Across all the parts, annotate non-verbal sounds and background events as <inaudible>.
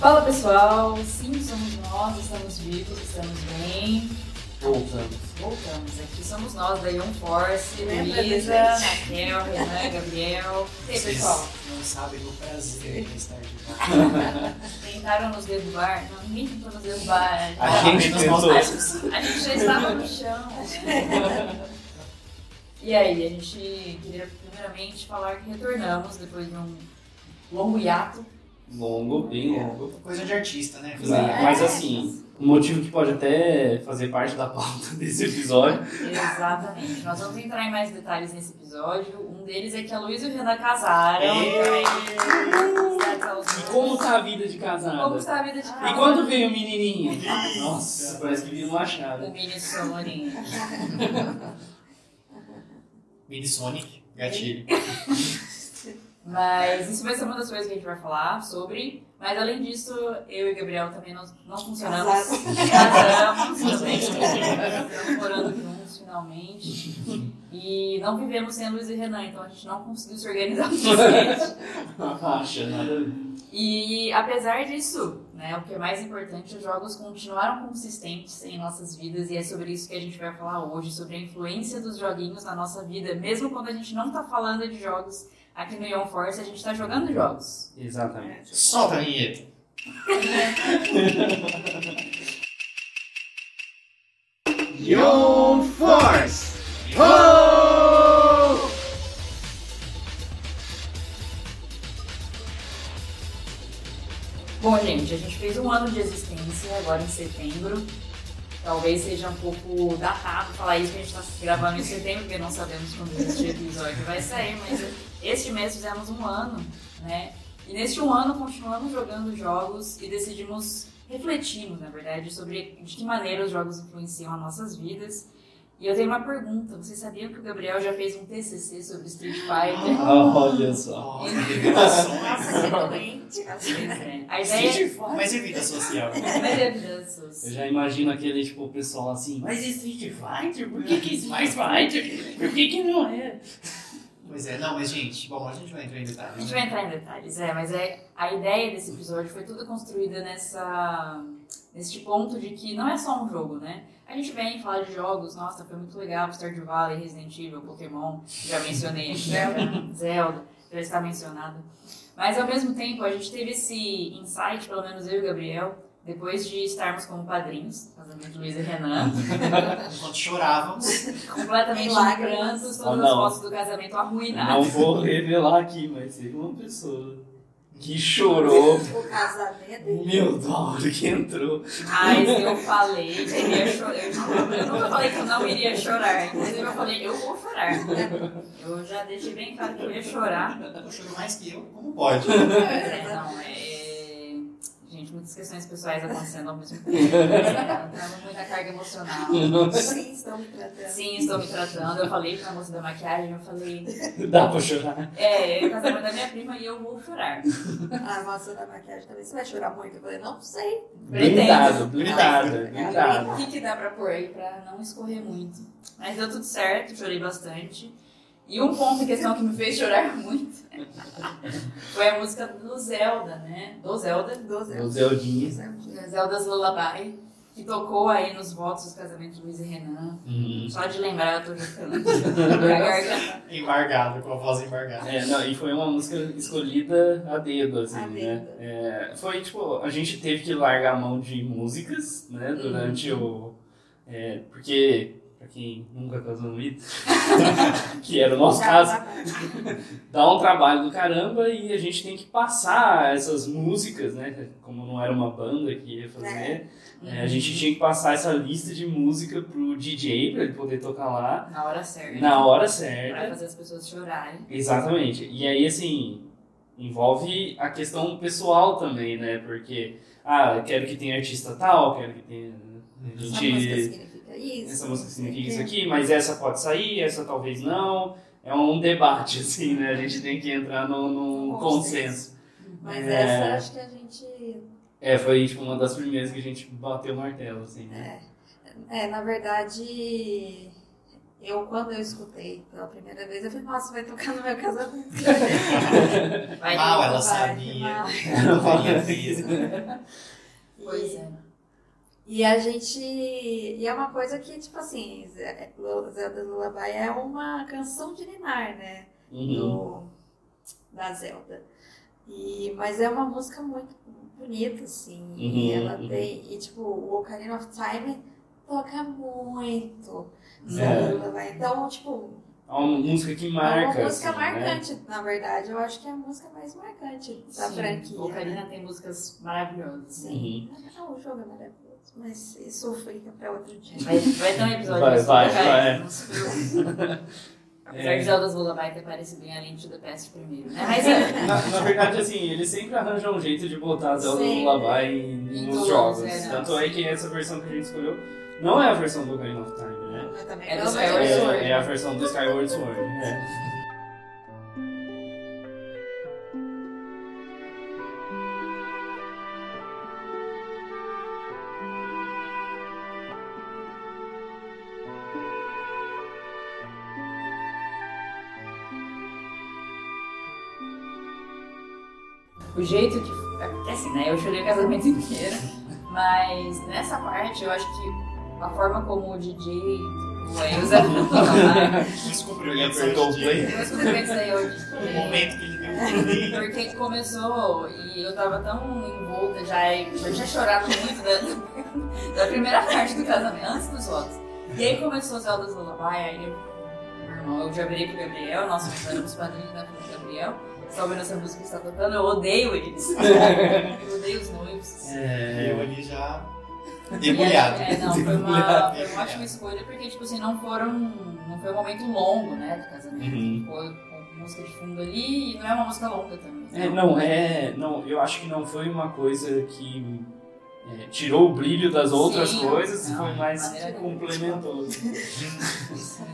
Fala pessoal, sim, somos nós, estamos vivos, estamos bem. Voltamos. Voltamos, aqui somos nós da Young Force, Luísa? Raquel, Renan, Gabriel. E aí, pessoal, não sabem o prazer de estar de volta. <laughs> tentaram nos derrubar? Não, ninguém tentou nos derrubar. A gente tentou. nós A gente já estava no chão. <laughs> E aí, a gente queria primeiramente falar que retornamos depois de um longo hiato. Longo, bem longo. Coisa de artista, né? Mas, mas assim, um motivo que pode até fazer parte da pauta <laughs> desse episódio. Exatamente. Nós vamos entrar em mais detalhes nesse episódio. Um deles é que a Luísa e o Renan casaram. E como tá a vida de casada? Como está a vida de E casado? quando veio o menininho? Nossa, parece que vira uma O chave. mini Sony. <laughs> Mini Sonic, gatilho. <laughs> Mas isso vai ser uma das coisas que a gente vai falar sobre. Mas além disso, eu e Gabriel também não, não funcionamos. <laughs> Casamos. Estamos morando juntos finalmente. E não vivemos sem a Luiz e Renan, então a gente não conseguiu se organizar o suficiente. Acha nada. E apesar disso, né, o que é mais importante, os jogos continuaram consistentes em nossas vidas e é sobre isso que a gente vai falar hoje, sobre a influência dos joguinhos na nossa vida, mesmo quando a gente não tá falando de jogos aqui no Ion Force, a gente tá jogando jogos. Exatamente. Solta a vinheta. Young Force! Ho! Bom, gente, a gente fez um ano de existência agora em setembro. Talvez seja um pouco datado falar isso que a gente está gravando em setembro, porque não sabemos quando este episódio vai sair, mas este mês fizemos um ano, né? E neste um ano continuamos jogando jogos e decidimos, refletimos, na verdade, sobre de que maneira os jogos influenciam as nossas vidas. E eu tenho uma pergunta: vocês sabiam que o Gabriel já fez um TCC sobre Street Fighter? <laughs> Olha só. Nossa, que doente. É. A ideia Fighter. Mas é vida social. <laughs> Mas é vida social. Eu já imagino aquele, tipo, pessoal assim, mas Street Fighter? Por que que Street Fighter? Por que que não é? Pois é, não, mas gente, bom, a gente vai entrar em A detalhes. gente né? vai entrar em detalhes, é, mas é, a ideia desse episódio foi tudo construída nessa, nesse ponto de que não é só um jogo, né? A gente vem falar de jogos, nossa, foi muito legal, Stardew Valley, Resident Evil, Pokémon, já mencionei aqui, <laughs> Zelda, já está mencionado. Mas ao mesmo tempo, a gente teve esse insight, pelo menos eu e o Gabriel, depois de estarmos como padrinhos, casamento de Luiz e Renan, <laughs> Enquanto chorávamos, completamente prantos, Ah, todas as não. fotos do casamento arruinadas. Não vou revelar aqui, mas teve uma pessoa que chorou. O casamento. Meu Deus, que entrou. Mas eu falei que eu iria chorar. Eu, nunca falei que eu não iria chorar. Inclusive, eu falei, eu vou chorar. Eu já deixei bem claro que eu ia chorar. eu choro mais que eu, como pode? Mas é, não, é. Gente, muitas questões pessoais acontecendo ao mesmo tempo. <laughs> Tava muita carga emocional. Sim, estão me tratando. Sim, estou me tratando. Eu falei pra moça da maquiagem, eu falei, Dá pra chorar. é, o casamento da minha prima e eu vou chorar. A moça da maquiagem também. Você vai chorar muito? Eu falei, não sei. Blindado, Pretendo. blindado, O blindado. que, que dá pra pôr aí pra não escorrer muito? Mas deu tudo certo, chorei bastante. E um ponto em questão que me fez chorar <laughs> muito foi a música do Zelda, né? Do Zelda. Doze O Zeldinho. Zelda's Lullaby, que tocou aí nos votos dos casamentos de Luiz e Renan. Hum. Só de lembrar eu tô <laughs> garganta. Embargado, com a voz embargada. É, não, e foi uma música escolhida a dedo, assim, A né? dedo. É, foi tipo, a gente teve que largar a mão de músicas, né, durante o. é, porque, pra quem nunca casou no Ito, <laughs> que era o nosso caso, <laughs> dá um trabalho do caramba e a gente tem que passar essas músicas, né? Como não era uma banda que ia fazer, é, a gente tinha que passar essa lista de música pro DJ pra ele poder tocar lá Na hora certa. na hora Pra certa. fazer as pessoas chorarem. Exatamente. E aí, assim, envolve a questão pessoal também, né? Porque, ah, eu quero que tenha artista tal, quero que tenha. A gente, isso. essa música significa isso É. aqui, mas essa pode sair, essa talvez não. É um debate, <laughs> assim, né? A gente tem que entrar num, num Consenso. consenso. Mas É. essa acho que a gente. É, foi tipo uma das primeiras que a gente bateu o martelo, assim, né? É, na verdade. Eu, quando eu escutei pela primeira vez, eu falei, nossa, vai tocar no meu casamento. <laughs> Vai Mal, ela Vai, sabia. mal. <laughs> Visto. Pois é. E a gente. E é uma coisa que, tipo assim, Zé- Zelda Lullaby é uma canção de Ninar, né? Uhum. Do, da Zelda. E, mas é uma música muito bonita, assim. e Uhum, ela uhum. tem. E tipo, o Ocarina of Time toca muito. É. Então, tipo, É uma música que é marca. uma música assim, né? marcante, na verdade. Eu acho que é a música mais marcante da Sim, franquia. Ocarina tem músicas maravilhosas. Sim. Ah, o jogo é maravilhoso. Mas isso fica pra outro dia. Vai, vai ter um episódio Vai, vai, vai. preocupe. Apesar É. de Zelda's Lullaby ter parecido bem a Link the Past primeiro, né? Mas é. Na, na verdade, assim, eles sempre arranjam um jeito de botar Zelda Sim. Lullaby em- nos todos, jogos. é, não, Tanto é que essa versão que a gente escolheu não é a versão do Ocarina of Time, né? É do Skyward Sword. É, é a versão do Skyward Sword. É. casamento inteiro. Mas nessa parte eu acho que a forma como o DJ o usa <laughs> Descobriu Ele a apertou o play. Hoje. O momento que ele viu. Porque começou e eu tava tão envolta já, eu tinha chorado muito da, <laughs> da primeira parte do casamento, antes dos votos. E aí começou o Zelda Lullaby, aí eu, meu irmão, eu já virei pro Gabriel, nós nós éramos padrinhos da filha do Gabriel, ouvindo essa música que está tocando, eu odeio eles. <laughs> eu odeio os noivos. E É, eu ali já debulhado. aí, É, não, foi uma, <laughs> foi uma ótima escolha, porque, tipo assim, não foram. Não foi um momento longo, né, do casamento. Uhum. Ficou com música de fundo ali e não é uma música longa também. É, não, é. Não, eu acho que não foi uma coisa que é, tirou o brilho das outras Sim, coisas, não, foi mais que nenhuma. complementou.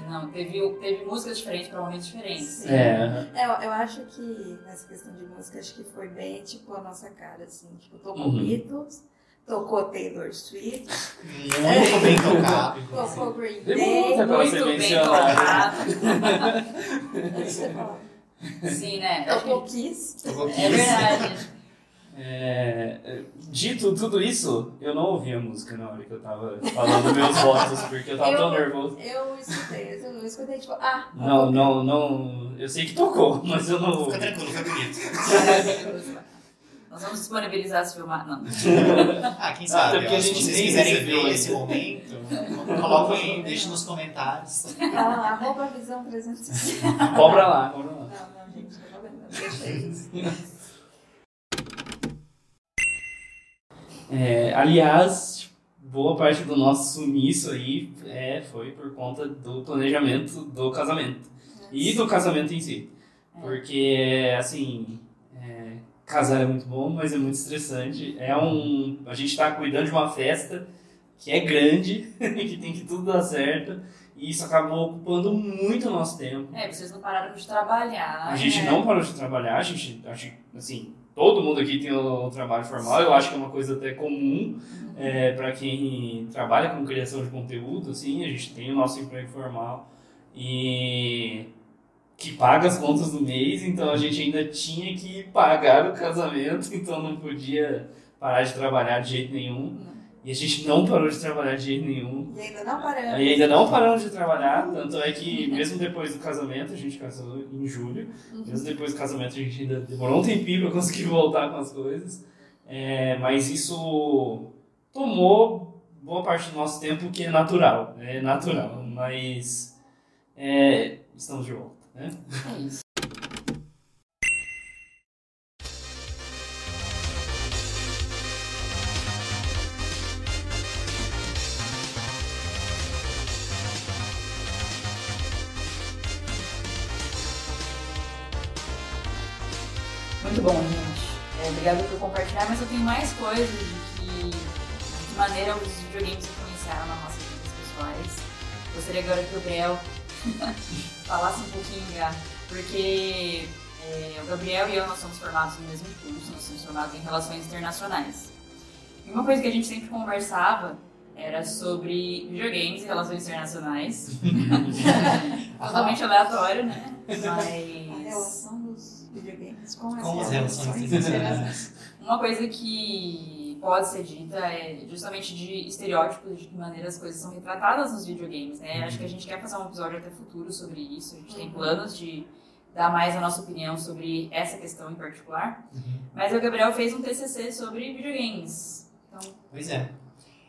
Não, teve, teve músicas diferentes para momentos diferentes. Sim. É, É, eu, eu acho que nessa questão de música, acho que foi bem tipo a nossa cara, assim. Tipo, tocou Uhum. Beatles, tocou Taylor Swift, Muito <laughs> bem tocado. tocou Green Day. Muito bem tocado. <laughs> Sim, né? Tocou Kiss. Tocou É Kiss. verdade. É, dito tudo isso, eu não ouvi a música na hora que eu tava falando meus votos, porque eu tava Eu- tão nervoso. Eu escutei, eu escutei tipo, ah, Não, não, não. Eu sei que tocou, mas eu não. Fica tranquilo, foi bonito. Nós vamos disponibilizar se filmar. Não. <laughs> Ah, quem sabe? até porque a se gente vocês nem quiserem ver esse momento, coloquem, deixem nos comentários. ah, arroba visão 360. Cobra lá, cobra lá. Não, não, gente, eu deixa isso. <laughs> É, aliás, boa parte do nosso sumiço aí é, foi por conta do planejamento do casamento. E do casamento em si. Porque, assim, é, casar é muito bom, mas é muito estressante. É um. A gente tá cuidando de uma festa que é grande, <laughs> que tem que tudo dar certo. E isso acabou ocupando muito nosso tempo. É, vocês não pararam de trabalhar. A gente né? não parou de trabalhar, a gente, acho que, assim, todo mundo aqui tem o trabalho formal, eu acho que é uma coisa até comum é, para quem trabalha com criação de conteúdo, assim, a gente tem o nosso emprego formal e que paga as contas do mês, então a gente ainda tinha que pagar o casamento, <laughs> então não podia parar de trabalhar de jeito nenhum. E a gente não parou de trabalhar de jeito nenhum. E ainda não paramos. E ainda não paramos de trabalhar, tanto é que mesmo depois do casamento, a gente casou em julho, mesmo depois do casamento a gente ainda demorou um tempinho para conseguir <laughs> voltar com as coisas, É, mas isso tomou boa parte do nosso tempo, que é natural, é natural, mas é, estamos de volta, né? É isso. Coisas de que de que maneira os videogames influenciaram nas nossas vidas pessoais. Gostaria agora que o Gabriel <laughs> falasse um pouquinho já, porque é, o Gabriel e eu nós somos formados no mesmo curso, nós somos formados em relações internacionais. E uma coisa que a gente sempre conversava Era sobre videogames e relações internacionais. <laughs> Totalmente aleatório, né? <laughs> A Mas. relação dos videogames com as Com as relações relações internacionais. Uma coisa que pode ser dita é justamente de estereótipos, de que maneira as coisas são retratadas nos videogames, né? Acho que a gente quer fazer um episódio até futuro sobre isso. A gente tem planos de dar mais a nossa opinião sobre essa questão em particular. Uhum. Mas o Gabriel fez um TCC sobre videogames. Então, Pois é.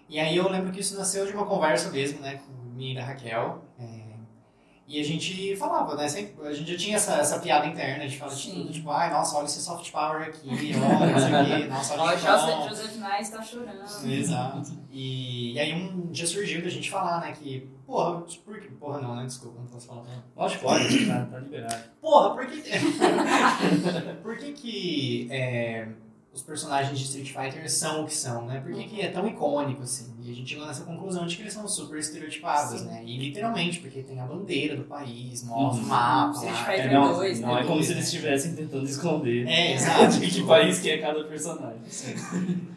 E aí eu lembro que isso nasceu de uma conversa mesmo, né, com minha e da Raquel. é, e a gente falava, né, sempre, a gente já tinha essa, essa piada interna, a gente fala de tudo, tipo, ai, nossa, olha esse soft power aqui, olha isso aqui, nossa, olha <laughs> o Joseph. Joseph Nice tá chorando. Exato. E, e aí um dia surgiu da gente falar, né, que, porra, por que, porra não, né, desculpa, não posso falar. Lógico, pode, tá, tá liberado. Porra, por que <laughs> por que que é, os personagens de Street Fighter são o que são, né? Por que, que é tão icônico, assim? E a gente chegou nessa conclusão de que eles são super estereotipados, né? E literalmente, porque tem a bandeira do país, mostra o Uhum. mapa Street lá. Fighter É, não, 2, não né? é como se eles estivessem tentando esconder É, exato. <laughs> de que país que é cada personagem.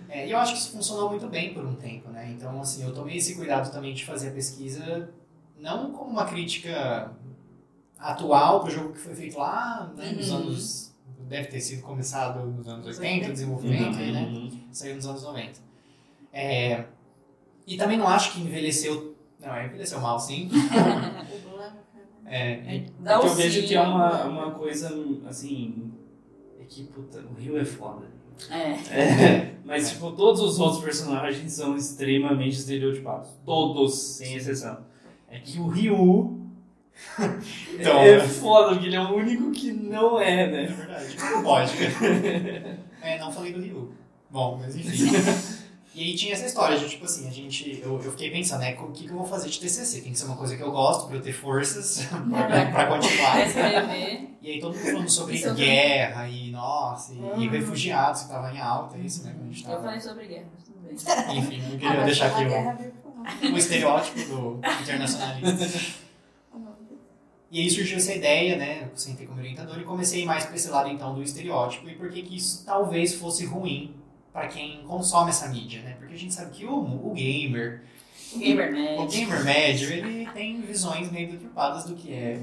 É, e eu acho que isso funcionou muito bem por um tempo, né? Então, assim, eu tomei esse cuidado também de fazer a pesquisa não como uma crítica atual pro jogo que foi feito lá né, nos Uhum. anos... Deve ter sido começado nos anos 80, o desenvolvimento, aí, né? Uhum. Saiu nos anos 90. É, e também não acho que envelheceu... Não, é, envelheceu mal, sim. <laughs> O Blanca. É, e- Dá Porque o eu vejo sim, que é uma, né? uma coisa, assim... É que, puta, o Rio é foda. É. É, <laughs> mas, tipo, todos os outros personagens são extremamente estereotipados. Todos, sem exceção. É que o Ryu Então, é né? foda, porque ele é o único que não é, é né? verdade. Como pode? <laughs> é, não falei do Ryu. Bom, mas enfim. <laughs> E aí tinha essa história de, tipo assim, a gente... Eu, eu fiquei pensando, né? O que, que eu vou fazer de TCC? Tem que ser uma coisa que eu gosto, pra eu ter forças <laughs> pra, pra continuar. Pra escrever. E aí todo mundo falando sobre Isso eu guerra e, nossa, e, e Uhum. refugiados que tava em alta, isso, né? A gente Eu tava... falei sobre guerra, mas tudo bem. Enfim, não Ah, queria mas deixar aqui o, o estereótipo do internacionalista. E aí surgiu essa ideia, né? Eu sentei como orientador e comecei mais para esse lado então do estereótipo e por que que isso talvez fosse ruim para quem consome essa mídia, né? Porque a gente sabe que o, o gamer, O Gamer o Nerd. gamer médio, ele tem visões meio deturpadas do que é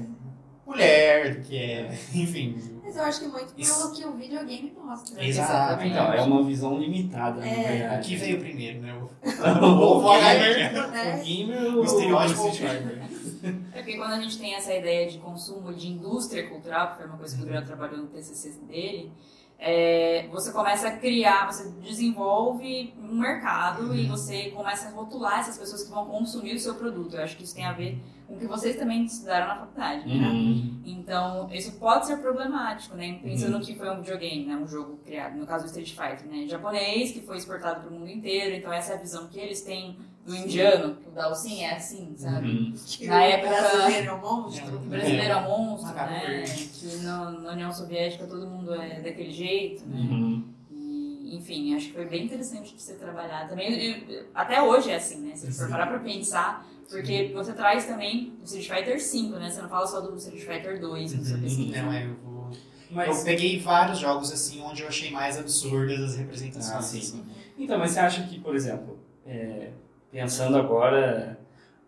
mulher, do que é, <laughs> enfim. Mas eu acho que muito Isso. pelo que o videogame mostra. Exato. Então, é uma visão limitada, na É. O verdade. que veio primeiro, né? O, <laughs> o, o gamer. o Né? gamer O estereótipo. o Street Fighter. <laughs> É porque quando a gente tem essa ideia de consumo de indústria cultural, que foi uma coisa que o Gabriel trabalhou no TCC dele, é, você começa a criar, você desenvolve um mercado e você começa a rotular essas pessoas que vão consumir o seu produto. Eu acho que isso tem a ver com o que vocês também estudaram na faculdade, né? Uhum. Então, isso pode ser problemático, né? Pensando que foi um videogame, né? Um jogo criado, no caso do Street Fighter, né? Japonês, que foi exportado para o mundo inteiro. Então, essa é a visão que eles têm do indiano, que o Dalsin é assim, sabe? Uhum. Na o época- brasileiro é um monstro. O brasileiro é um monstro, né? Que na, na União Soviética todo mundo é daquele jeito, né? Uhum. E, enfim, acho que foi bem interessante de você trabalhar também. e, até hoje é assim, né? Se você for parar pra pensar, porque você traz também o Street Fighter V, né? Você não fala só do Street Fighter 2 na sua pesquisa. Não, é, eu vou... Mas, Eu peguei vários jogos assim onde eu achei mais absurdas as representações. Ah, sim. assim. então, mas você acha que, por exemplo, é, pensando agora,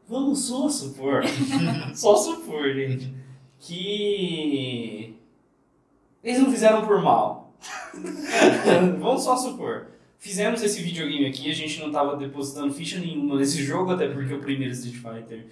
vamos só supor, <laughs> só supor, gente, que eles não fizeram por mal. <laughs> vamos só supor. Fizemos esse videogame aqui, a gente não estava depositando ficha nenhuma nesse jogo, até porque o primeiro Street Fighter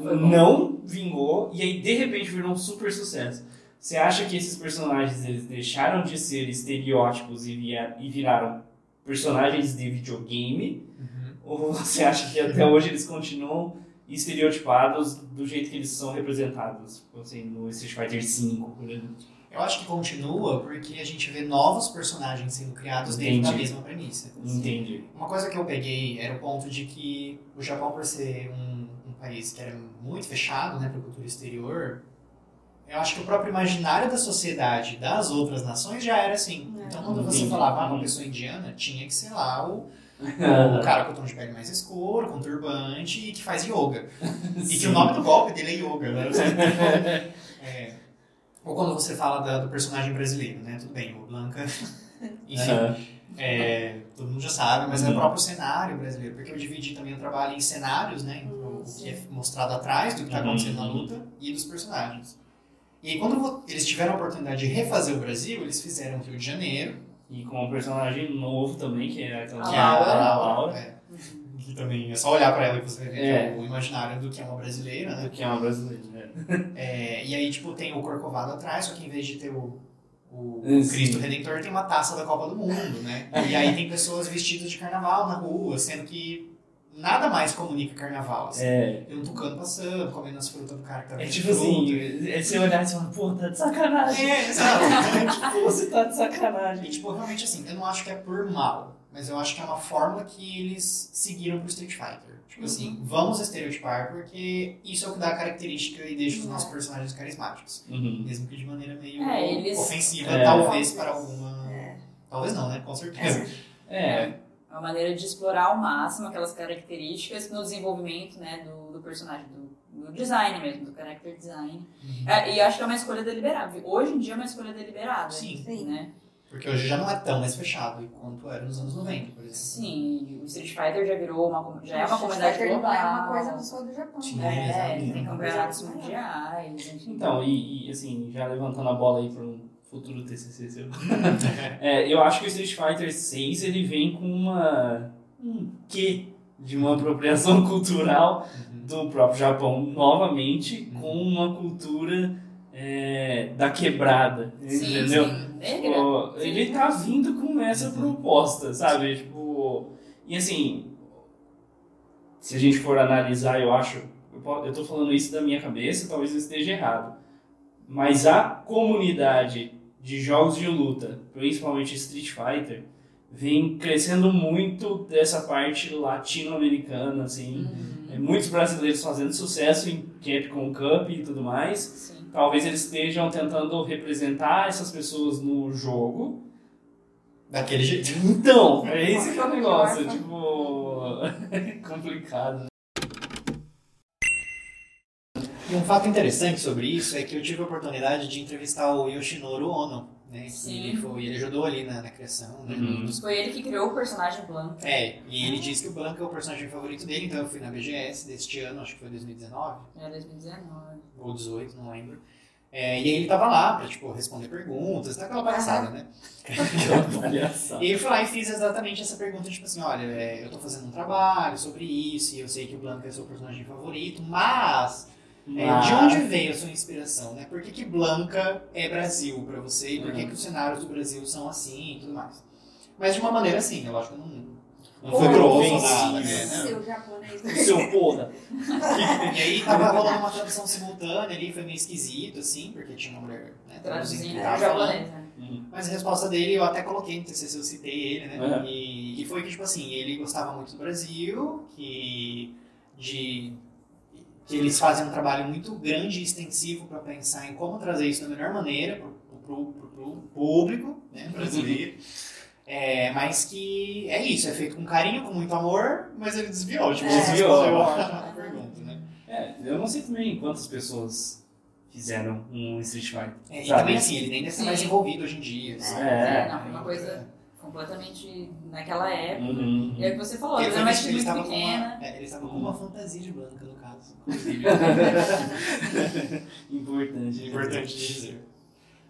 Não não vingou e aí de repente virou um super sucesso. Você acha que esses personagens eles deixaram de ser estereótipos e, via- e viraram personagens de videogame? Uhum. Ou você acha que até hoje eles continuam estereotipados do jeito que eles são representados, assim, no Street Fighter V, por exemplo? Eu acho que continua porque a gente vê novos personagens sendo criados dentro da Entendi. mesma premissa. Entendi. Uma coisa que eu peguei era o ponto de que o Japão, por ser um, um país que era muito fechado né, para a cultura exterior, eu acho que o próprio imaginário da sociedade das outras nações já era assim. É. Então, quando você Entendi. falava ah, uma Uhum. pessoa indiana, tinha que ser lá o, o cara com o tom de pele mais escuro, com turbante e que faz yoga. <laughs> E que o nome do golpe dele é yoga, né? <laughs> É, ou quando você fala da- do personagem brasileiro, né? Tudo bem, o Blanca. <laughs> Enfim. Aham. É, todo mundo já sabe, mas é o Uhum. próprio cenário brasileiro, porque eu dividi também o trabalho em cenários, né? Então, o que é mostrado atrás do que está acontecendo na Uhum. luta e dos personagens. E aí, quando eles tiveram a oportunidade de refazer o Brasil, eles fizeram o Rio de Janeiro, E com um personagem novo também, que é aquela A é Laura. a Laura. É, que também é só olhar para ela e você vai ver É. que é o imaginário do que é uma brasileira, né? Que é uma brasileira. né? <laughs> É, e aí, tipo, tem o Corcovado atrás, só que em vez de ter o, o Sim. Cristo Redentor, tem uma taça da Copa do Mundo, né? E aí tem pessoas vestidas de carnaval na rua, sendo que nada mais comunica carnaval, assim. É, Tem um tucano passando, comendo as frutas do cara que tá é tipo assim, é você olhar e você falar, pô, tá de sacanagem. É, exato. <laughs> tipo, você tá de E, sacanagem. tipo, realmente assim, eu não acho que é por mal, mas eu acho que é uma fórmula que eles seguiram pro Street Fighter. Tipo assim, vamos estereotipar porque isso é o que dá a característica e deixa os nossos personagens carismáticos. Uhum. Mesmo que de maneira meio É, eles- ofensiva, É. talvez para alguma. É. Talvez não, né? Com certeza. É, É uma maneira de explorar ao máximo aquelas características no desenvolvimento né, do, do personagem, do, do design mesmo, do character design. Uhum. É, e acho que é uma escolha deliberada. Hoje em dia é uma escolha deliberada. Sim. Sim. Né? Porque hoje já não é tão mais fechado quanto era nos anos 90, por exemplo. Sim, o Street Fighter já virou uma, já é uma comunidade global. Não é uma coisa só do Japão. Sim. né? É, Exato. tem campeonatos mundiais. então, e, e, assim, já levantando a bola aí para um futuro TCC seu. <laughs> É, eu acho que o Street Fighter 6 ele vem com uma um quê de uma apropriação <laughs> cultural do próprio Japão novamente com uma cultura é, da quebrada, Sim, entendeu? sim. Negra. Tipo, Sim. ele tá vindo com essa Uhum. proposta, sabe? Tipo, e assim, se a gente for analisar, eu acho, eu tô falando isso da minha cabeça, talvez eu esteja errado, mas a comunidade de jogos de luta, principalmente Street Fighter, vem crescendo muito dessa parte latino-americana, assim. Uhum. É, Muitos brasileiros fazendo sucesso em Capcom Cup e tudo mais. Sim. Talvez eles estejam tentando representar essas pessoas no jogo. Daquele jeito. Então, é <laughs> esse que é o negócio, tipo, <laughs> complicado. E um fato interessante sobre isso é que eu tive a oportunidade de entrevistar o Yoshinoro Ono, né? Ele, foi, ele ajudou ali na, na criação, né? Uhum. Foi ele que criou o personagem Blanca. É, e ele disse que o Blanca é o personagem favorito dele, então eu fui na BGS deste ano, acho que foi 2019 É 2019. ou 18, não lembro. É, e aí ele tava lá pra, tipo, responder perguntas, tá aquela palhaçada, né? <laughs> Aquela palhaçada. E eu fui lá e fiz exatamente essa pergunta, tipo assim, olha, é, eu tô fazendo um trabalho sobre isso, e eu sei que o Blanca é seu personagem favorito, mas, é, de onde veio a sua inspiração, né? Por que, que Blanca é Brasil pra você, e por que, Uhum. que os cenários do Brasil são assim e tudo mais. Mas de uma maneira assim, né? Lógico que não, não foi grosso nada, né? Não. Seu japonês. Seu porra. <laughs> <laughs> E aí tava rolando uma tradução simultânea ali, foi meio esquisito, assim, porque tinha uma mulher né, traduzindo falando. japonês, né? Hum. Mas a resposta dele eu até coloquei no TCC, eu citei ele, né? Uhum. E, e foi que, tipo assim, ele gostava muito do Brasil, que, de, que eles fazem um trabalho muito grande e extensivo para pensar em como trazer isso da melhor maneira para o público né, brasileiro. É, mas que é isso, é feito com carinho, com muito amor, mas ele desviou, tipo, É. Desviou. <laughs> a pergunta, né? É, eu não sei também quantas pessoas fizeram um Street Fighter. É, e sabe? também assim, ele nem deve ser mais envolvido hoje em dia. assim. É. É, não, foi uma coisa completamente naquela época. Uhum. E é o que você falou, Ele, era muito estava com uma, pequena. é, ele estava com uma fantasia de branca, no caso. inclusive. <laughs> Importante. Importante de dizer.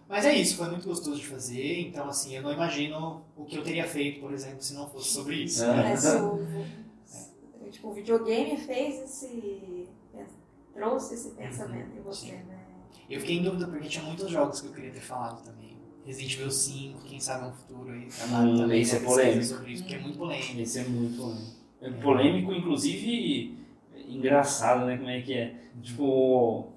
Mas é isso, foi muito gostoso de fazer, então assim, eu não imagino o que eu teria feito, por exemplo, se não fosse sobre isso. É. né? É, o, tipo, o videogame fez esse. trouxe esse pensamento em você, né? Eu fiquei em dúvida porque tinha muitos jogos que eu queria ter falado também. Resident Evil 5, quem sabe no futuro aí, trabalho Hum, também esse é pesquisa polêmico. sobre isso, porque é muito polêmico. Esse é muito polêmico. É polêmico, inclusive engraçado, né? Como é que é? Tipo,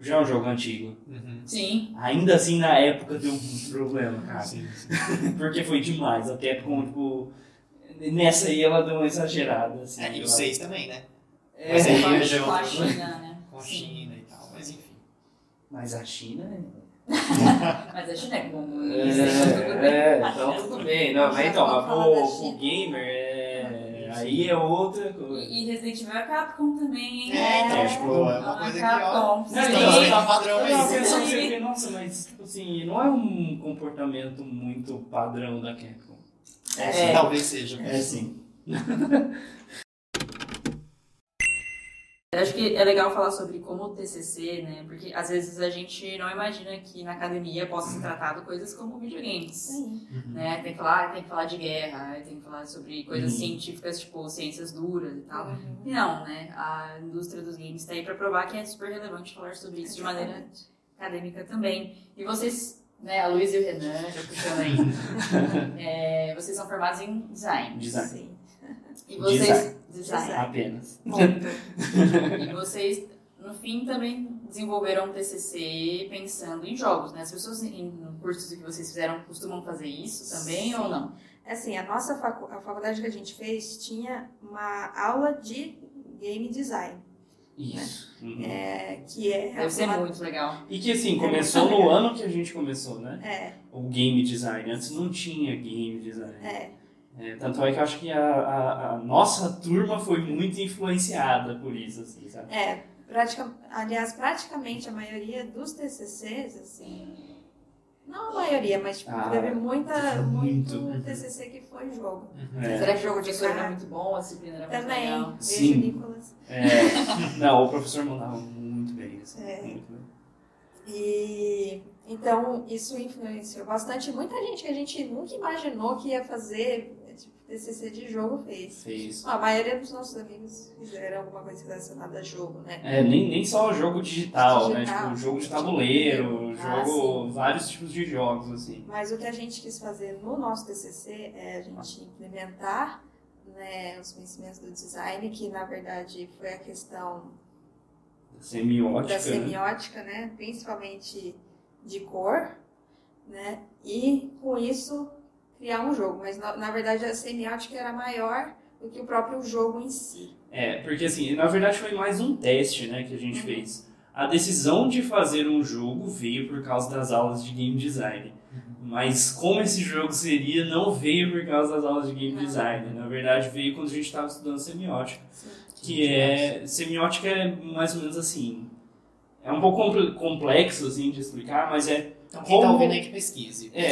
já é um jogo antigo. Uhum. Sim, Ainda assim, na época deu muito problema, cara. Sim, sim. <laughs> Porque foi demais. A Capcom, tipo, nessa aí ela deu uma exagerada. Assim, É, e o 6 também, né? É, Mas aí com a- já é com a outro- China, né? <laughs> Com a Sim. China e tal, mas enfim. Mas a China. <laughs> Mas a China é como. É, é, então tudo bem. Não, mas então, mas pro gamer, é, aí é outra coisa. E, e Resident Evil é Capcom também, hein? É, então, É. tipo, é uma coisa que, ó, Capcom. Não, Sim. então, tá padrão Eu aí. tava pensando Sim. assim, nossa, mas tipo assim, não é um comportamento muito padrão da Capcom. É. Talvez seja. É sim. <laughs> <laughs> Eu acho que é legal falar sobre como o TCC, né? Porque às vezes a gente não imagina que na academia possa ser tratado coisas como videogames. Sim. Né? Tem que falar, tem que falar de guerra, tem que falar sobre coisas Uhum. científicas, tipo ciências duras e tal. Uhum. E não, né? A indústria dos games está aí para provar que é super relevante falar sobre isso de maneira acadêmica também. E vocês, né, a Luísa e o Renan, já puxando aí, <laughs> é, vocês são formados em design. Design. Sim. E vocês. Design. Design. Apenas. <laughs> E vocês, no fim, também desenvolveram um TCC pensando em jogos, né? As pessoas em no cursos que vocês fizeram costumam fazer isso também Sim. ou não? Assim, a nossa facu a faculdade que a gente fez tinha uma aula de game design, Isso. Uhum. é, que é Deve ser uma- muito legal. E que assim, começou no <laughs> ano que a gente começou, né? É, O game design. Antes não tinha game design. é, É, tanto é que eu acho que a, a, a nossa turma foi muito influenciada por isso, assim, sabe? é. Pratica, aliás, praticamente a maioria dos TCCs, assim, não a maioria, mas tipo, Ah, teve muita, muito. muito TCC que foi jogo. É, Será que o jogo de história era muito bom? A disciplina era muito Também, legal? beijo, Sim. Nicolas. é, <laughs> não, o professor mandava muito bem, assim, É. muito bem. E então isso influenciou bastante. Muita gente que a gente nunca imaginou que ia fazer TCC de jogo fez. Fez. A maioria dos nossos amigos fizeram alguma coisa relacionada a jogo, né? É, nem, nem só jogo digital, né? Digital. Tipo, jogo de tabuleiro, Ah, jogo, vários tipos de jogos, assim. Mas o que a gente quis fazer no nosso TCC é a gente implementar né, os conhecimentos do design, que na verdade foi a questão Semiótica. da né? semiótica, né? Principalmente de cor, né? E com isso criar um jogo. Mas na, na verdade a semiótica era maior do que o próprio jogo em si. É, porque assim, na verdade foi mais um teste, né, que a gente fez. A decisão de fazer um jogo veio por causa das aulas de game design. Mas como esse jogo seria, não veio por causa das aulas de game Não. design. Na verdade, veio quando a gente estava estudando semiótica. Sim. Que é. Semiótica é mais ou menos assim. É um pouco compl- complexo assim de explicar, mas é Então quem tá Como- ouvindo aí que pesquise. é,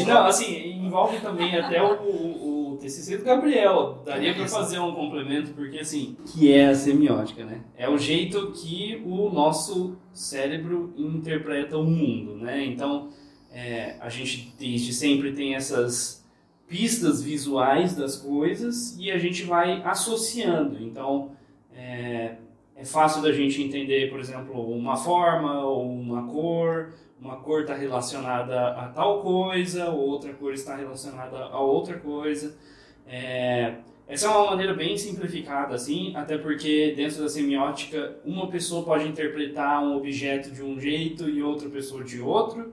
e não, assim, envolve também até o, o, o TCC do Gabriel. Daria para fazer um complemento, porque assim, que é a semiótica, né? É o jeito que o nosso cérebro interpreta o mundo, né? Então, é, a gente desde sempre tem essas pistas visuais das coisas e a gente vai associando. Então, é, é fácil da gente entender, por exemplo, uma forma ou uma cor, uma cor está relacionada a tal coisa, outra cor está relacionada a outra coisa. É, essa é uma maneira bem simplificada, assim, até porque dentro da semiótica, uma pessoa pode interpretar um objeto de um jeito e outra pessoa de outro.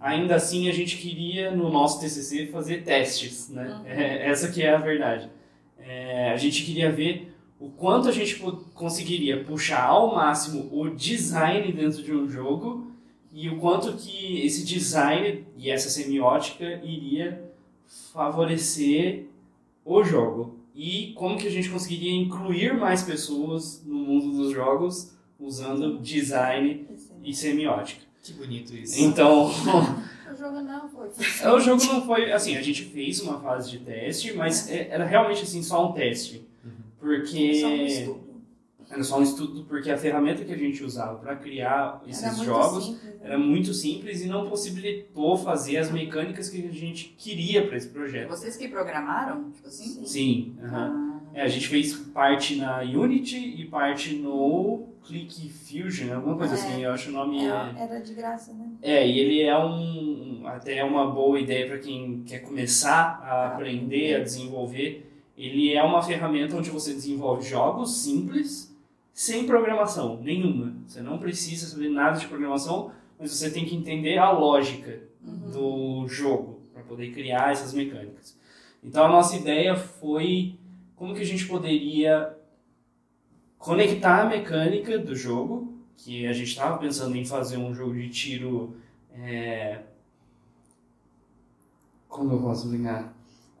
Ainda assim, a gente queria, no nosso TCC, fazer testes, né? Uhum. É, essa que é a verdade. É, a gente queria ver o quanto a gente conseguiria puxar ao máximo o design dentro de um jogo e o quanto que esse design e essa semiótica iria favorecer o jogo e como que a gente conseguiria incluir mais pessoas no mundo dos jogos usando design e semiótica. Que bonito isso. Então, <laughs> O jogo não foi. <laughs> o jogo não foi assim, a gente fez uma fase de teste, mas é- era realmente assim só um teste. Porque Só um estudo. Era só um estudo porque a ferramenta que a gente usava para criar esses Era jogos simples, né? era muito simples e não possibilitou fazer as mecânicas que a gente queria para esse projeto. Vocês que programaram, tipo assim? Sim, aham. É, a gente fez parte na Unity e parte no Click Fusion, alguma coisa É. assim, eu acho o nome. Era, É, era de graça, né? é e ele é um até uma boa ideia para quem quer começar a aprender, a desenvolver. Ele é uma ferramenta onde você desenvolve jogos simples, sem programação nenhuma. Você não precisa saber nada de programação, mas você tem que entender a lógica do jogo para poder criar essas mecânicas. Então a nossa ideia foi como que a gente poderia conectar a mecânica do jogo, que a gente estava pensando em fazer um jogo de tiro, é... como eu posso explicar?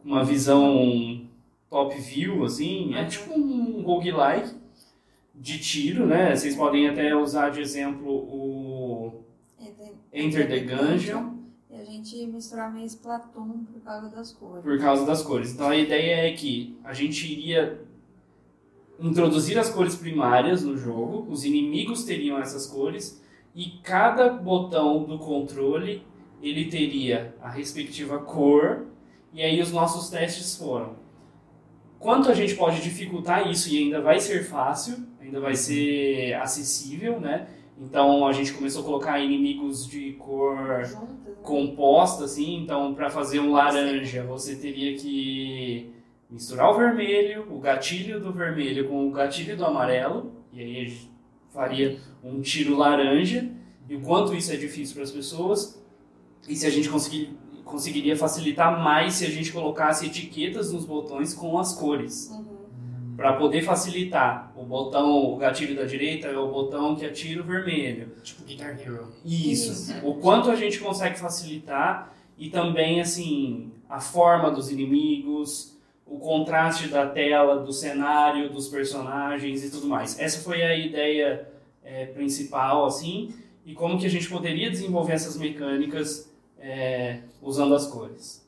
Uma visão top view, assim, é Uhum. tipo um roguelike de tiro, né? Vocês podem até usar de exemplo o Enter, Enter the Gungeon. E a gente misturava em Splatoon por causa das cores. Por causa das cores. Então a ideia é que a gente iria introduzir as cores primárias no jogo, os inimigos teriam essas cores e cada botão do controle ele teria a respectiva cor e aí os nossos testes foram quanto a gente pode dificultar isso e ainda vai ser fácil, ainda vai ser acessível, né? Então a gente começou a colocar inimigos de cor né? composta, assim. Então, para fazer um laranja, você teria que misturar o vermelho, o gatilho do vermelho com o gatilho do amarelo, e aí faria um tiro laranja. E o quanto isso é difícil para as pessoas, e se a gente conseguir, conseguiria facilitar mais se a gente colocasse etiquetas nos botões com as cores Uhum. para poder facilitar. O botão, o gatilho da direita é o botão que atira o vermelho. Tipo Guitar Hero. Isso. Isso. O quanto a gente consegue facilitar e também assim a forma dos inimigos, o contraste da tela, do cenário, dos personagens e tudo mais. Essa foi a ideia é, principal assim e como que a gente poderia desenvolver essas mecânicas é, usando as cores.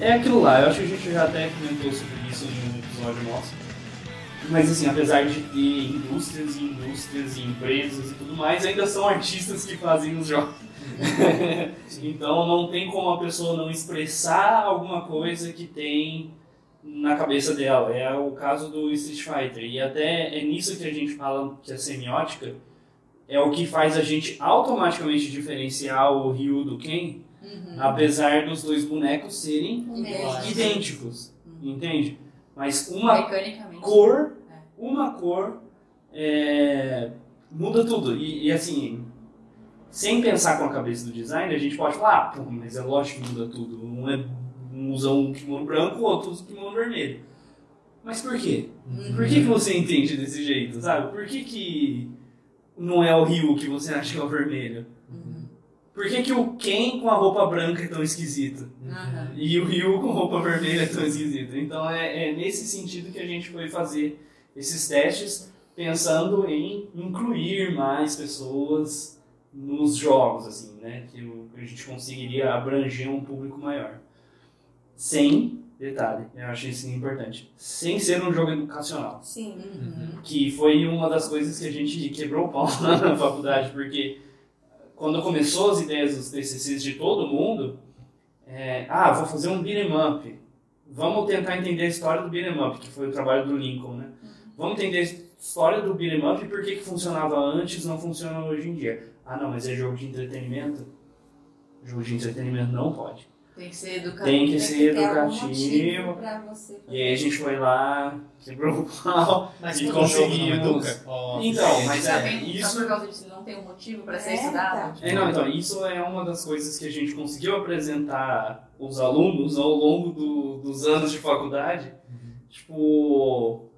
É aquilo lá, eu acho que a gente já até comentou sobre isso em um episódio nosso. Mas assim, apesar de ter indústrias e indústrias e empresas e tudo mais, ainda são artistas que fazem os jogos. <laughs> então não tem como a pessoa não expressar alguma coisa que tem na cabeça dela. É o caso do Street Fighter. E até é nisso que a gente fala que a semiótica é o que faz a gente automaticamente diferenciar o Ryu do Ken, apesar dos dois bonecos serem Idênticos. idênticos, entende? Mas uma cor, uma cor é, muda tudo. E, e, assim, sem pensar com a cabeça do design, a gente pode falar, ah, pô, mas é lógico que muda tudo. Um, é, um usa um kimono branco, o outro usa um kimono vermelho. Mas por quê? Por que, que você entende desse jeito, sabe? Por que, que não é o Ryu que você acha que é o vermelho? Por que, que o Ken com a roupa branca é tão esquisito? Aham. E o Ryu com roupa vermelha é tão esquisito. Então é, é nesse sentido que a gente foi fazer esses testes, pensando em incluir mais pessoas nos jogos, assim, né? Que a gente conseguiria abranger um público maior. Sem, detalhe, eu acho isso importante, sem ser um jogo educacional. Sim. Uhum. Que foi uma das coisas que a gente quebrou o pau <laughs> na faculdade, porque quando começou as ideias dos TCCs de todo mundo, é, ah, vou fazer um beat'em up. Vamos tentar entender a história do beat'em up, que foi o trabalho do Lincoln, né? Vamos entender a história do beat'em up e por que, que funcionava antes não funciona hoje em dia. Ah, não, mas é jogo de entretenimento? Jogo de entretenimento não pode. Tem que ser educativo. Tem que Tem ser educativo. E aí a gente foi lá, quebrou o pau. <laughs> Mas E conseguimos. educa. Ó, Então, mas é, tem, isso- só por causa disso não tem um motivo pra ser É, estudado. É, não, então, isso é uma das coisas que a gente conseguiu apresentar os alunos ao longo do- dos anos de faculdade. Tipo,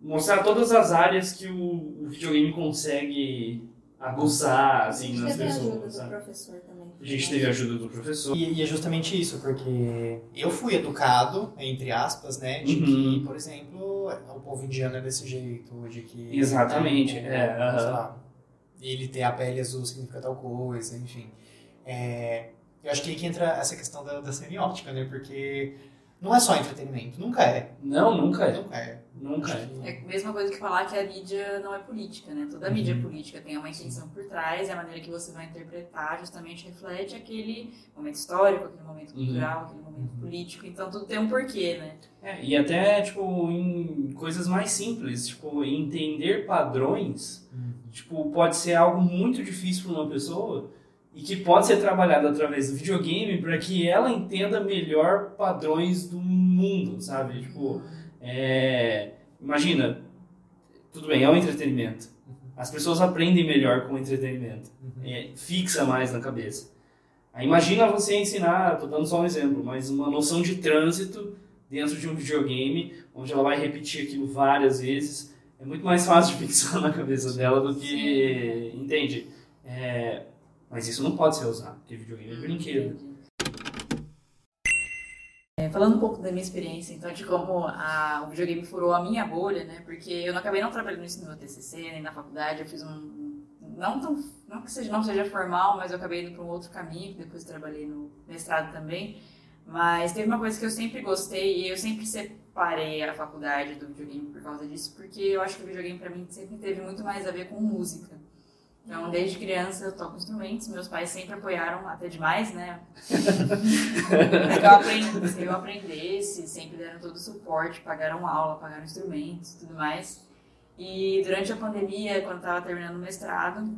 mostrar todas as áreas que o, o videogame consegue aguçar, A assim, gente nas teve a ajuda pessoas, do professor também. A gente teve a ajuda do professor. E, e é justamente isso, porque eu fui educado, entre aspas, né, de Uhum. que, por exemplo, o povo indiano é desse jeito, de que... Exatamente, né, é, sei lá, ele ter a pele azul significa tal coisa, enfim. É, eu acho que aí que entra essa questão da, da semiótica, né, porque não é só entretenimento, nunca é, Não, nunca é. nunca é. Nunca é. É a mesma coisa que falar que a mídia não é política, né? Toda mídia Uhum. é política, tem uma intenção por trás, e a maneira que você vai interpretar justamente reflete aquele momento histórico, aquele momento Uhum. cultural, aquele momento político. Então tudo tem um porquê, né? É, e até, tipo, em coisas mais simples, tipo, entender padrões, tipo, pode ser algo muito difícil para uma pessoa e que pode ser trabalhado através do videogame para que ela entenda melhor padrões do mundo, sabe? Tipo, é, imagina, tudo bem, é um entretenimento. As pessoas aprendem melhor com o entretenimento. É, fixa mais na cabeça. Aí imagina você ensinar, tô dando só um exemplo, mas uma noção de trânsito dentro de um videogame, onde ela vai repetir aquilo várias vezes. É muito mais fácil de fixar <laughs> na cabeça dela do que. Entende? É, mas isso não pode ser usado, porque videogame é brinquedo. Entendi. É, falando um pouco da minha experiência, então, de como a, o videogame furou a minha bolha, né? Porque eu não acabei não trabalhando nisso no meu TCC, nem na faculdade, eu fiz um... Não, tão, não que seja, não seja formal, mas eu acabei indo para um outro caminho, depois trabalhei no mestrado também. Mas teve uma coisa que eu sempre gostei e eu sempre separei a faculdade do videogame por causa disso, porque eu acho que o videogame para mim sempre teve muito mais a ver com música. Então, desde criança eu toco instrumentos, meus pais sempre apoiaram até demais, né? <laughs> que eu, aprendi, eu aprendesse, sempre deram todo o suporte, pagaram aula, pagaram instrumentos tudo mais. E durante a pandemia, quando estava terminando o mestrado,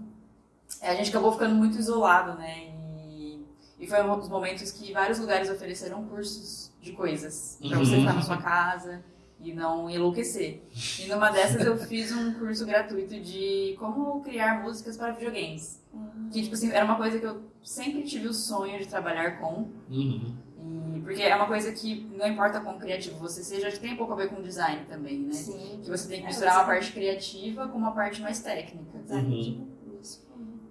a gente acabou ficando muito isolado, né? E, e foi um dos momentos que vários lugares ofereceram cursos de coisas para você ficar na sua casa e não enlouquecer. E numa dessas eu fiz um curso gratuito de como criar músicas para videogames. Uhum. Que, tipo assim, era uma coisa que eu sempre tive o sonho de trabalhar com. Uhum. E, porque é uma coisa que não importa quão criativo você seja, tem um pouco a ver com design também, né? Sim. Que você tem que misturar uma parte criativa com uma parte mais técnica. Uhum.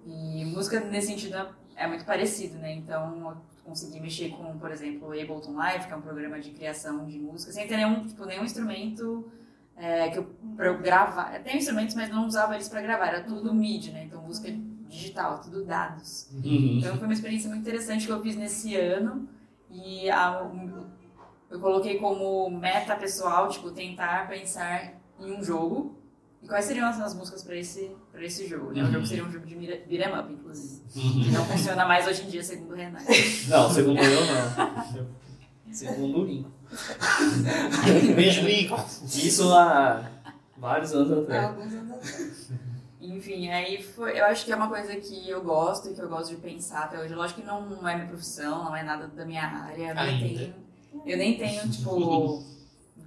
E música, nesse sentido, é muito parecido, né? Então, consegui mexer com, por exemplo, o Ableton Live, que é um programa de criação de música, sem ter nenhum, tipo, nenhum instrumento é, que eu, pra eu gravar. Eu tenho instrumentos, mas não usava eles para gravar, era tudo MIDI, né? Então, música digital, tudo dados. Uhum. Então, foi uma experiência muito interessante que eu fiz nesse ano e a, eu coloquei como meta pessoal, tipo, tentar pensar em um jogo e quais seriam as, as músicas para esse, pra esse jogo? Né? O jogo seria um jogo de beat'em up, inclusive. Que não funciona mais hoje em dia, segundo o Renato. <laughs> Não, segundo eu não. Segundo o Lincoln. <laughs> Beijo, Lincoln. Isso há vários anos atrás. Alguns anos atrás. Enfim, aí foi, eu acho que é uma coisa que eu gosto e que eu gosto de pensar até hoje. Lógico que não é minha profissão, não é nada da minha área. Eu nem tenho, eu nem tenho tipo,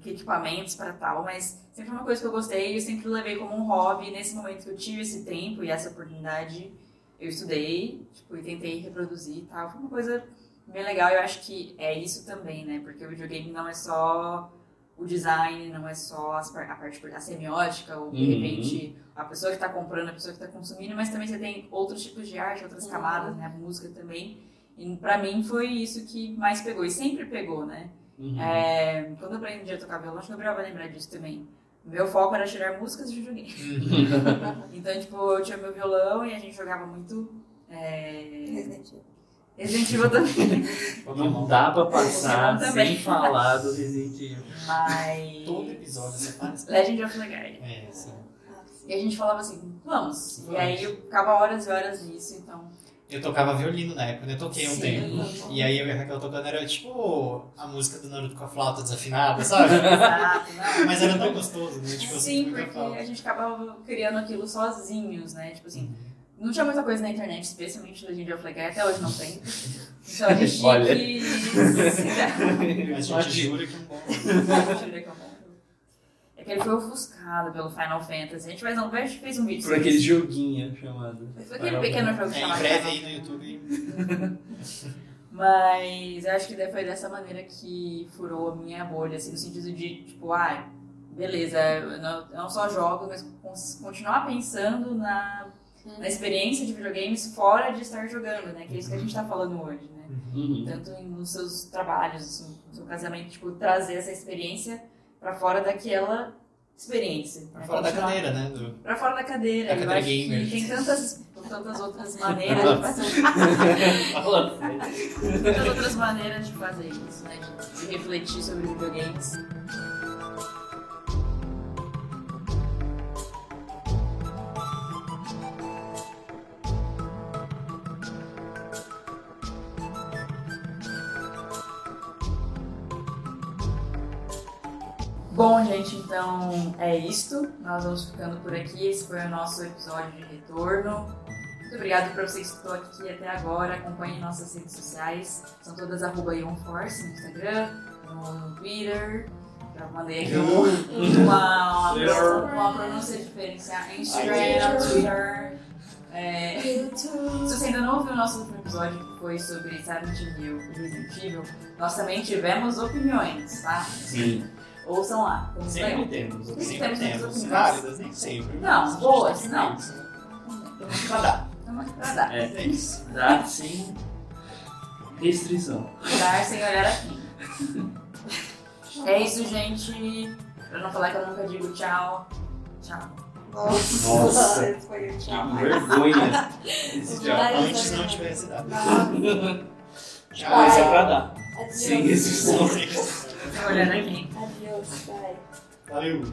equipamentos para tal, mas sempre foi uma coisa que eu gostei e eu sempre levei como um hobby. Nesse momento que eu tive esse tempo e essa oportunidade, eu estudei tipo, e tentei reproduzir e tal. Foi uma coisa bem legal. Eu acho que é isso também, né? Porque o videogame não é só o design, não é só as a parte a semiótica, ou de Uhum. repente a pessoa que está comprando, a pessoa que está consumindo, mas também você tem outros tipos de arte, outras Uhum. camadas, né? A música também. E pra mim foi isso que mais pegou, e sempre pegou, né? Uhum. É, quando eu aprendi a tocar violão, acho que o Gabriel vai lembrar disso também. Meu foco era tirar músicas de videogame. <laughs> Então, tipo, eu tinha meu violão e a gente jogava muito. É... Resident Evil. Resident Evil também. <laughs> Não dá pra passar sem falar do Resident Evil. Mas. Todo episódio você faz. Legend of Legaia. É, sim. E a gente falava assim, vamos. E Vamos. aí eu ficava horas e horas nisso, então. Eu tocava violino na época, né? eu toquei um Sim. tempo. E aí eu e a Raquel tocando era tipo a música do Naruto com a flauta desafinada, <laughs> sabe? Exato, não. Mas era tão gostoso, né? Tipo, eu Sim, porque a gente acabava criando aquilo sozinhos, né? Tipo assim, não tinha muita coisa na internet, especialmente Legend of Legaia, até hoje não tem. Então a <laughs> gente tinha Olha. <laughs> que. Mas a gente jura que é um bom. Mentira que é bom. É que ele foi ofuscado pelo Final Fantasy. A gente fez um, a gente fez um vídeo Por aquele isso. joguinho chamado. Foi aquele pequeno jogo É, em chamado breve Final aí no YouTube. <laughs> Mas eu acho que foi dessa maneira que furou a minha bolha, assim, no sentido de, tipo, ah, beleza, eu não, eu não só jogo, mas continuar pensando na, na experiência de videogames fora de estar jogando, né? Que é isso que a gente tá falando hoje, né? Uhum. Tanto em- nos seus trabalhos, assim, no seu casamento, tipo, trazer essa experiência pra fora daquela experiência. Pra né? fora da Continuar- cadeira, né? Do... Pra fora da cadeira. Da cadeira gamer. tem tantas, tantas outras maneiras de fazer. Muitas <laughs> outras maneiras de fazer isso, né? De refletir sobre videogames. Gente, então é isto. Nós vamos ficando por aqui. Esse foi o nosso episódio de retorno. Muito obrigada por você que escutou aqui até agora. Acompanhe nossas redes sociais. São todas arroba Ionforce no Instagram, no Twitter. Já mandei aqui um- uma, uma, uma pronúncia diferenciada. Instagram, Twitter. É, se você ainda não ouviu o nosso último episódio, que foi sobre Silent Hill e Resident Evil, nós também tivemos opiniões, tá? Sim. Ouçam lá. Sempre temos. Sempre Sempre temos temos. Válidas, nem sempre. Não, boas, não. isso. Temos que dar. Temos que dar. É, É isso. dá sem restrição. Dar sem olhar aqui. É isso, gente. Pra não falar que eu nunca digo tchau. Tchau. Nossa, Nossa. esse foi o Que tchau. vergonha. Esse. Vai. Antes não tivesse dado. Tchau. Isso é pra dar. Sem restrição. Olhando aqui. Adiós, vai. Valeu.